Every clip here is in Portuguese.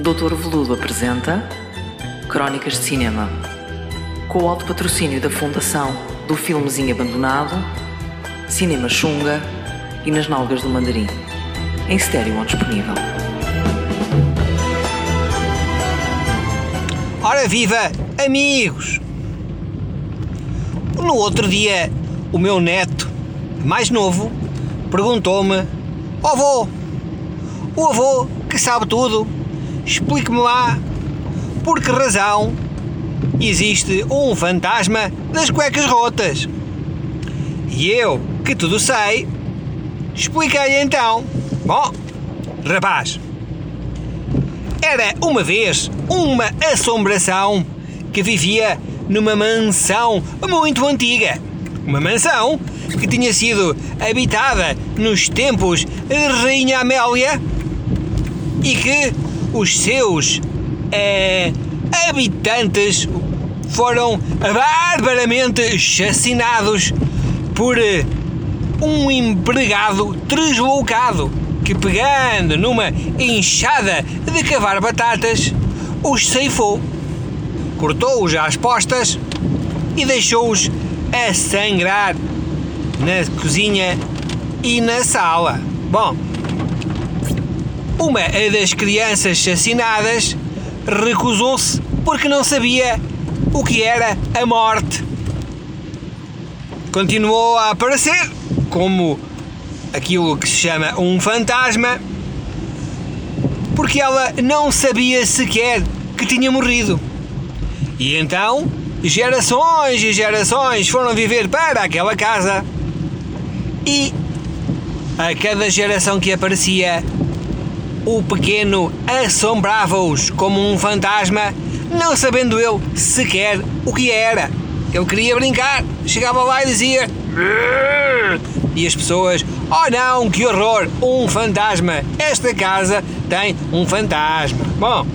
Doutor Veludo apresenta Crónicas de Cinema. Com o alto patrocínio da Fundação do Filmezinho Abandonado, Cinema Xunga e Nas Nalgas do Mandarim. Em estéreo ou disponível. Ora viva, amigos! No outro dia, o meu neto, mais novo, perguntou-me: "Ó avô, o avô que sabe tudo, explique-me lá por que razão existe um fantasma das cuecas rotas?" E eu, que tudo sei, expliquei então: Bom, rapaz, era uma vez uma assombração que vivia numa mansão muito antiga. Uma mansão que tinha sido habitada nos tempos de Rainha Amélia e que os seus eh, habitantes foram barbaramente chacinados por eh, um empregado deslocado que, pegando numa enxada de cavar batatas, os ceifou, cortou-os às postas e deixou-os a sangrar na cozinha e na sala. Bom, uma das crianças chacinadas recusou-se porque não sabia o que era a morte. Continuou a aparecer como aquilo que se chama um fantasma, porque ela não sabia sequer que tinha morrido. E então, gerações e gerações foram viver para aquela casa. E a cada geração que aparecia, o pequeno assombrava-os como um fantasma, não sabendo ele sequer o que era. Ele queria brincar, chegava lá e dizia. E as pessoas, oh não, que horror, um fantasma. Esta casa tem um fantasma. Bom,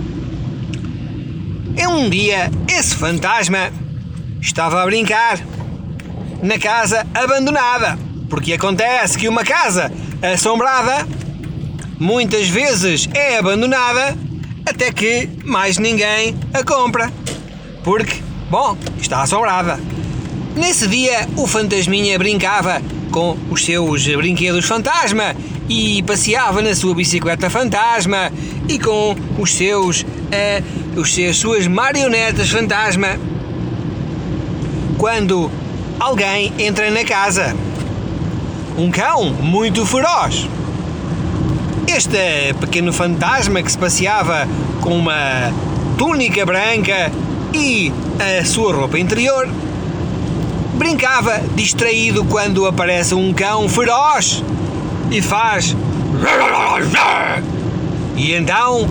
um dia esse fantasma estava a brincar na casa abandonada. Porque acontece que uma casa assombrada muitas vezes é abandonada até que mais ninguém a compra. Porque, bom, está assombrada. Nesse dia, o fantasminha brincava com os seus brinquedos fantasma e passeava na sua bicicleta fantasma e com os seus, uh, os seus suas marionetas fantasma. Quando alguém entra na casa, um cão muito feroz. Este pequeno fantasma que se passeava com uma túnica branca e a sua roupa interior brincava distraído quando aparece um cão feroz e faz. E então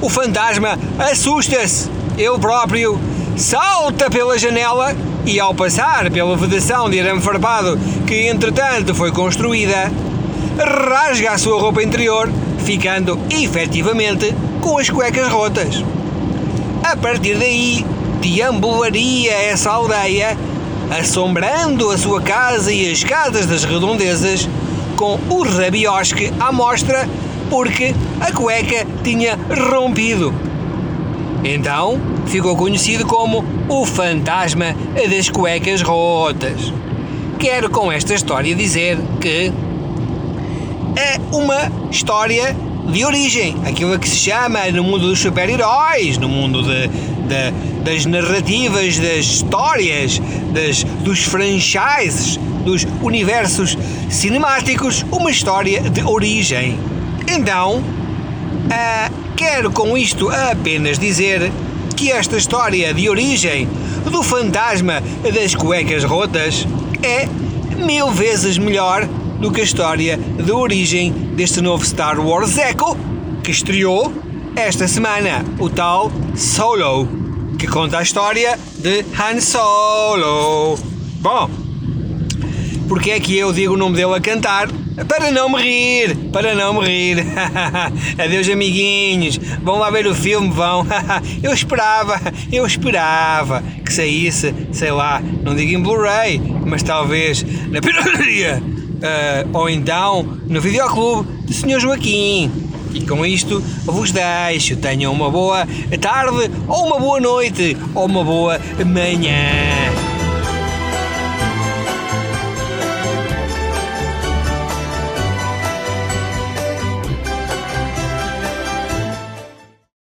o fantasma assusta-se, ele próprio salta pela janela e, ao passar pela vedação de arame farpado que entretanto foi construída, rasga a sua roupa interior, ficando efetivamente com as cuecas rotas. A partir daí, deambularia essa aldeia assombrando a sua casa e as casas das redondezas, com o rabiosque à mostra porque a cueca tinha rompido. Então ficou conhecido como o fantasma das cuecas rotas. Quero com esta história dizer que é uma história de origem, aquilo que se chama no mundo dos super-heróis, no mundo de, de, das narrativas, das histórias, das, dos franchises, dos universos cinemáticos, uma história de origem. Então, uh, quero com isto apenas dizer que esta história de origem do fantasma das cuecas rotas é mil vezes melhor do que a história de origem deste novo Star Wars Echo que estreou esta semana, o tal Solo, que conta a história de Han Solo. Bom, porque é que eu digo o nome dele a cantar? Para não me rir, para não me rir. Adeus, amiguinhos. Vão lá ver o filme, vão. eu esperava, eu esperava que saísse, sei lá, não digo em Blu-ray, mas talvez na pirataria uh, ou então no videoclube do Sr. Joaquim. E com isto vos deixo. Tenham uma boa tarde, ou uma boa noite, ou uma boa manhã.